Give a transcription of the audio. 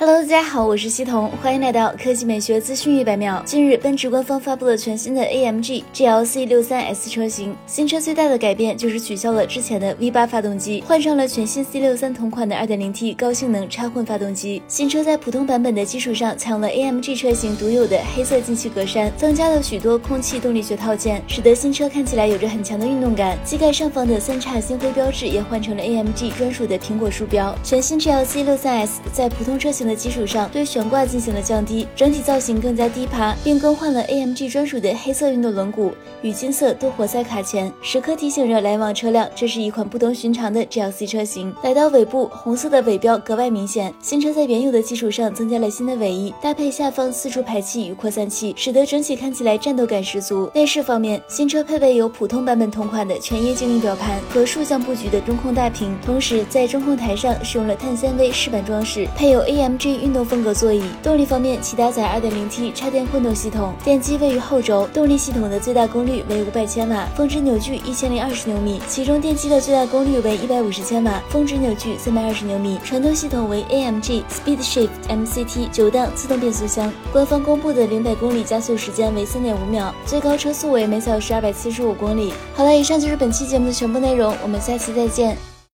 Hello，大家好，我是西彤，欢迎来到科技美学资讯一百秒。近日，奔驰官方发布了全新的 AMG GLC 六三 S 车型。新车最大的改变就是取消了之前的 V 八发动机，换上了全新 C 六三同款的 2.0T 高性能插混发动机。新车在普通版本的基础上，采用了 AMG 车型独有的黑色进气格栅，增加了许多空气动力学套件，使得新车看起来有着很强的运动感。机盖上方的三叉星辉标志也换成了 AMG 专属的苹果树标。全新 GLC 六三 S 在普通车型的基础上，对悬挂进行了降低，整体造型更加低趴，并更换了 AMG 专属的黑色运动轮毂与金色多活塞卡钳，时刻提醒着来往车辆，这是一款不同寻常的 GLC 车型。来到尾部，红色的尾标格外明显。新车在原有的基础上增加了新的尾翼，搭配下方四处排气与扩散器，使得整体看起来战斗感十足。内饰方面，新车配备有普通版本同款的全液晶仪表盘和竖向布局的中控大屏，同时在中控台上使用了碳纤维饰板装饰，配有 AM G 运动。风格座椅。动力方面，其搭载 2.0T 插电混动系统，电机位于后轴。动力系统的最大功率为500千瓦，峰值扭矩1020牛米。其中电机的最大功率为150千瓦，峰值扭矩320牛米。传动系统为 AMG Speed Shift MCT 九档自动变速箱。官方公布的零百公里加速时间为3.5秒，最高车速为每小时275公里。好了，以上就是本期节目的全部内容，我们下期再见。